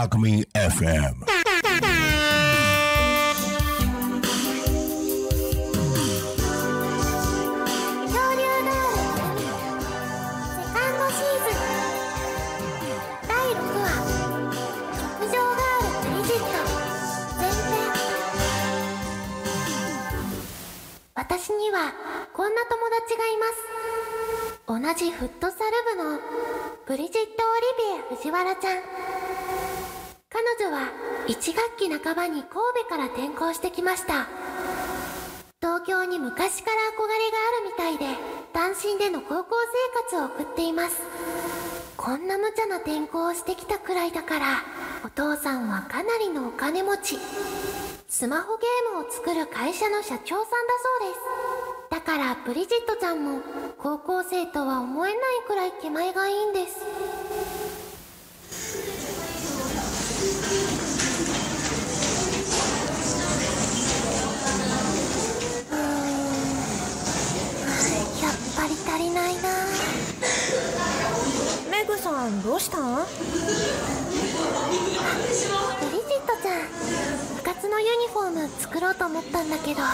Alchemy FM. 第6話極上ガールブリジット前編私にはこんな友達がいます同じフットサル部のブリジット・オリビエ藤原ちゃん彼女は1学期半ばに神戸から転校してきました。東京に昔から憧れがあるみたいで単身での高校生活を送っています。こんな無茶な転校をしてきたくらいだからお父さんはかなりのお金持ち。スマホゲームを作る会社の社長さんだそうです。だからブリジットちゃんも高校生とは思えないくらい気前がいいんです。作ろうと思ったんだけど予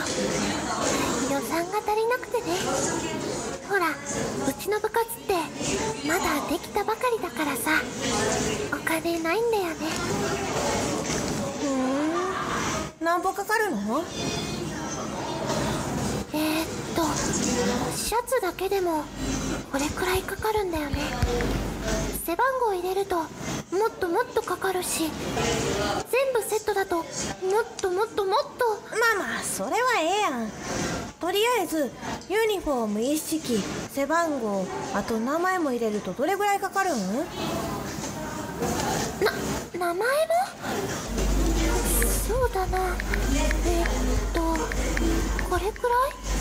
算が足りなくてね。ほらうちの部活ってまだできたばかりだからさお金ないんだよね。ふーん。何歩かかるの？えー、っとシャツだけでもこれくらいかかるんだよね背番号入れるともっともっとかかるし全部セットだともっともっともっと。まあまあそれはええやん。とりあえずユニフォーム一式背番号あと名前も入れるとどれぐらいかかるん？な名前も？そうだな。えっとこれくらい？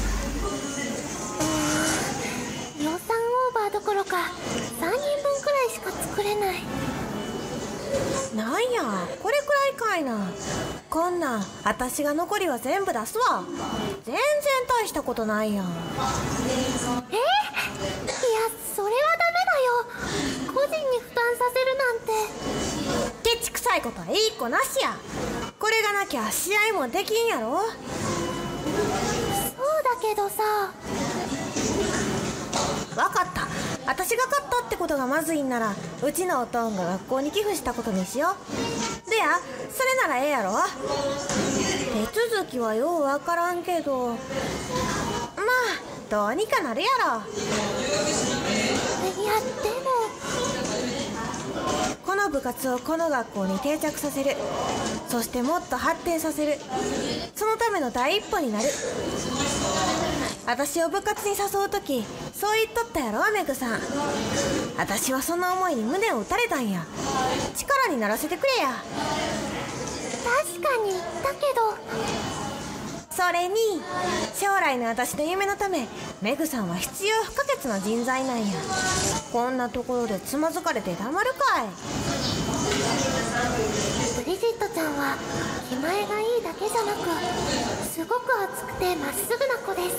なんやこれくらいかいな。こんなん私が残りは全部出すわ。全然大したことないやん。え？いやそれはダメだよ。個人に負担させるなんて。ケチくさいことはいい子なしや。これがなきゃ試合もできんやろ。そうだけどさ私が勝ったってことがまずいんならうちのおとんが学校に寄付したことにしよう。でやそれならええやろ。手続きはようわからんけど。まあどうにかなるやろ。いやでも。この部活をこの学校に定着させる。そしてもっと発展させる。そのための第一歩になる。私を部活に誘う時そう言っとったやろメグさん。私はその思いに胸を打たれたんや。力にならせてくれや。確かに。だけど。それに将来の私の夢のためメグさんは必要不可欠な人材なんや。こんなところでつまずかれて黙るかいは気前がいいだけじゃなくすごく熱くてまっすぐな子です。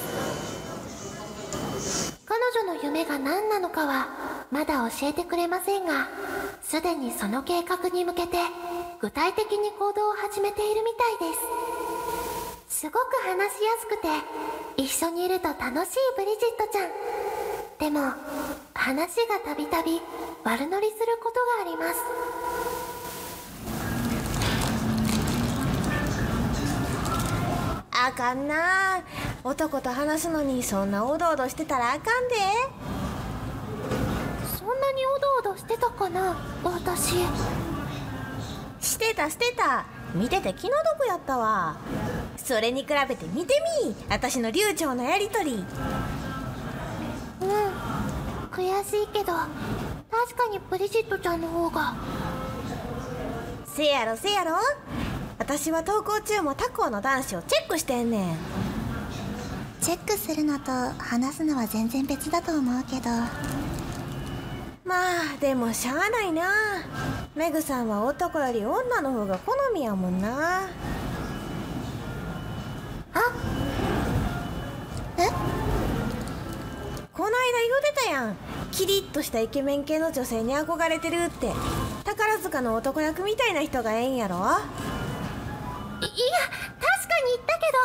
彼女の夢が何なのかはまだ教えてくれませんがすでにその計画に向けて具体的に行動を始めているみたいです。すごく話しやすくて一緒にいると楽しいブリジットちゃん。でも話がたびたび悪乗りすることがあります。あかんな。男と話すのにそんなおどおどしてたらあかんで。そんなにおどおどしてたかな私。してたしてた。見てて気の毒やったわ。それに比べて見てみ。私の流暢なやりとり。うん。悔しいけど確かにブリジットちゃんの方が。せやろせやろ私は登校中も他校の男子をチェックしてんねん。チェックするのと話すのは全然別だと思うけど。まあでもしゃあないな。メグさんは男より女の方が好みやもんな。あ？え？この間言うてたやん。キリッとしたイケメン系の女性に憧れてるって。他宝塚の男役みたいな人がええんやろ？確かに言ったけど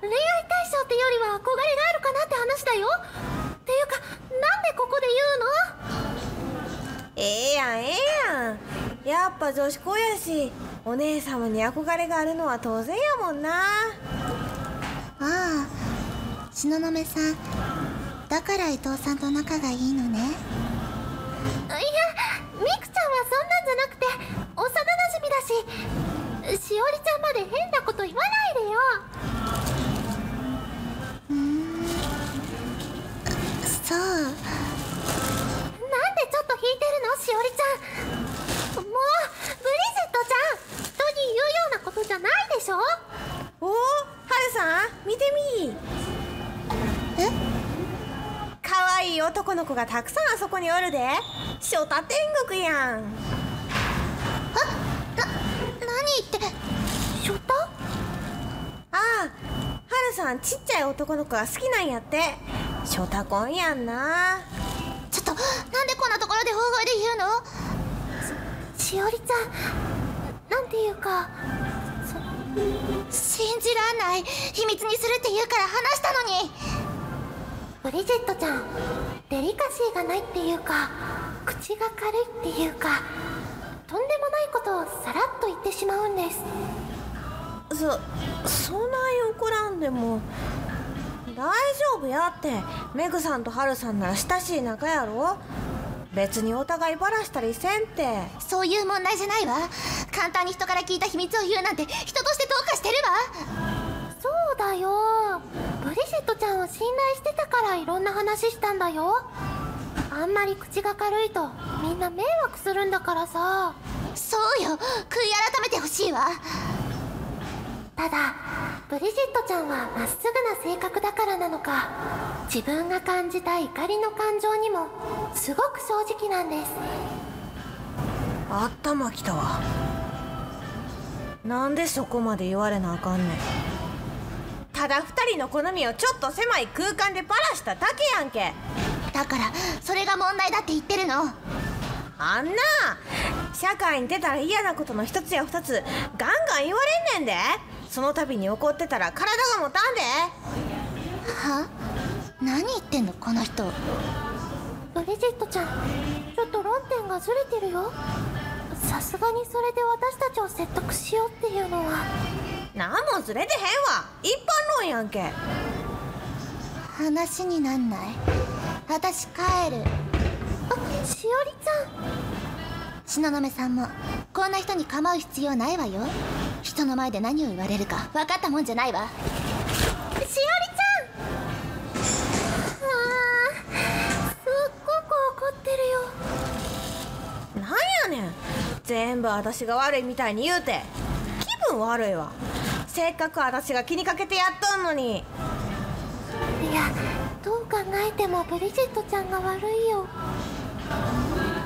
恋愛対象ってよりは憧れがあるかなって話だよ。っていうかなんでここでええやんええやん。やっぱ女子校やしお姉様に憧れがあるのは当然やもんな。ああ東雲さんだから伊藤さんと仲がいいのね。言うのいやミクちゃんはそんなんじゃなくて幼馴染だししおりちゃんまで変なこと言わないでよ。そう。なんでちょっと引いてるの？しおりちゃん。もうブリジットちゃん人に言うようなことじゃないでしょ？おおはるさん見てみ。え？可愛い男の子がたくさんあそこにおるで。初太天国やん。何言ってショタああはるさんちっちゃい男の子が好きなんやって。初太婚やんな。ちょっとなんでこんなところで大声で言うの？しおりちゃんなんていうか信じらんない。秘密にするって言うから話したのに。ブリジットちゃんデリカシーがないっていうか口が軽いっていうかとんでもないことをさらっと言ってしまうんですそそんなに怒らんでも大丈夫やって。メグさんとハルさんなら親しい仲やろ。別にお互いバラしたりせんって。そういう問題じゃないわ。簡単に人から聞いた秘密を言うなんて人としてどうかしてるわ。そうだよ。ブリジットちゃんを信頼してたからいろんな話したんだよ。あんまり口が軽いとみんな迷惑するんだからさ。そうよ。悔い改めてほしいわただブリジットちゃんはまっすぐな性格だからなのか自分が感じた怒りの感情にもすごく正直なんです。頭きたわ。なんでそこまで言われなあかんねん。ただ二人の好みをちょっと狭い空間でバラしただけやんけ。だからそれが問題だって言ってるの。あんな社会に出たら嫌なことの一つや二つガンガン言われんねんでその度に怒ってたら体が持たんで。は？何言ってんのこの人。ブリジットちゃんちょっと論点がずれてるよ。さすがにそれで私たちを説得しようっていうのは。なんもずれてへんわ。一般論やんけ。話になんない。私帰る。あしおりちゃん東雲さんもこんな人に構う必要ないわよ。人の前で何を言われるか分かったもんじゃないわ。しおりちゃん。あーすっごく怒ってるよ。なんやねん。全部私が悪いみたいに言うて。気分悪いわ。せっかく私が気にかけてやっとんのに。いやどう考えてもブリジットちゃんが悪いよ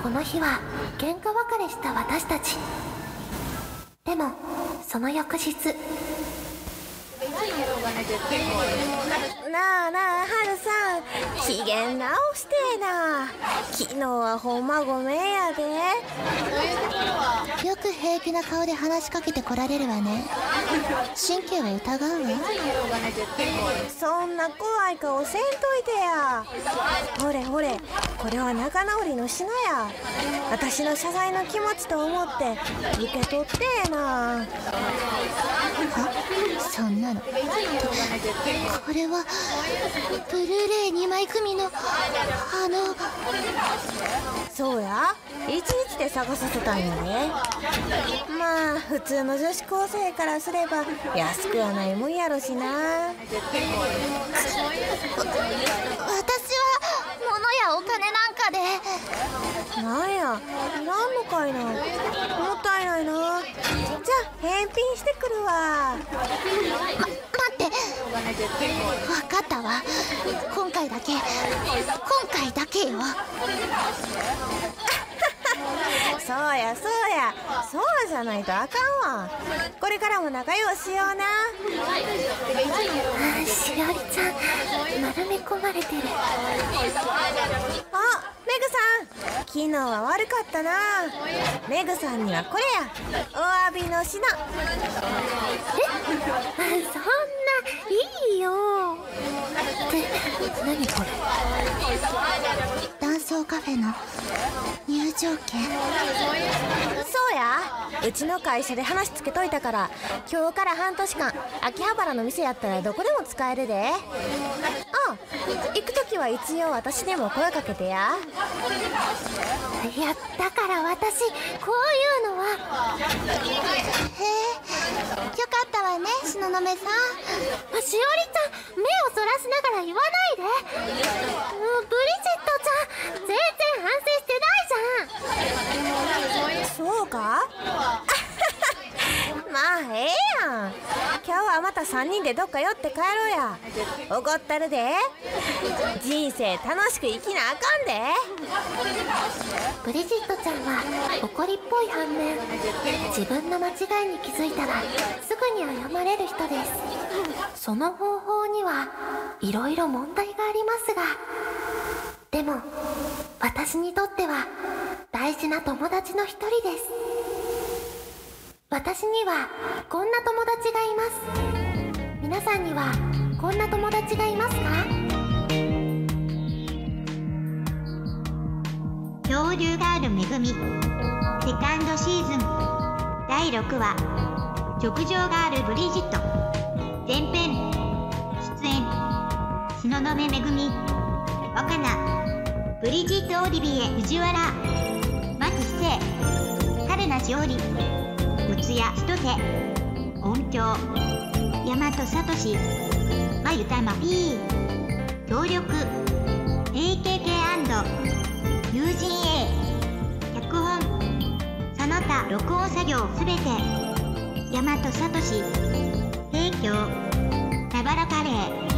この日は喧嘩別れした私たち。でもその翌日。なあなあハルさん。機嫌直してえな。昨日はほんまごめんやで。平気な顔で話しかけてこられるわね。神経は疑うわ。そんな怖い顔せんといてや。ほれほれこれは仲直りの品や。私の謝罪の気持ちと思って受け取ってえな。そんなの。これはブルーレイ2枚組のあのそうや。一日で探させたんやね。まあ普通の女子高生からすれば安くはないもんやろしな。私で。なんやいらんのかい。なもったいないな。じゃあ返品してくるわ。待って。分かったわ。今回だけ。今回だけよ。そうやそうや。そうじゃないとあかんわ。これからも仲良しような。しおりちゃん丸め込まれてる昨日は悪かったな。メグさんにはこれや。お詫びの品。え？そ んいいよ。って何これ？男装カフェの入場券。そうや。うちの会社で話つけといたから今日から半年間秋葉原の店やったらどこでも使えるで。あ行く時は一応私でも声かけてや。いやだから私こういうのは。へえったわね東雲さん。しおりちゃん目をそらしながら言わないで。うんブリジットちゃん全然反省してないじゃん。そうか？まあええやん。今日はまた3人でどっか寄って帰ろうや。怒ったるで。人生楽しく生きなあかんでブリジットちゃんは怒りっぽい反面自分の間違いに気づいたらすぐに謝れる人です。その方法にはいろいろ問題がありますがでも私にとっては大事な友達の一人です。私にはこんな友達がいます。皆さんにはこんな友達がいますか？恐竜ガールめぐみ。セカンドシーズン。第6話。直情ガールブリジット。前編。出演。東雲めぐみ。若菜。ブリジット・オリビエ。藤原。牧瀬春名しおり四谷ひとて音響。大和聡。まゆたま P 協力。AKK& 友人 A 脚本その他録音作業すべて大和聡提供サバラカレー。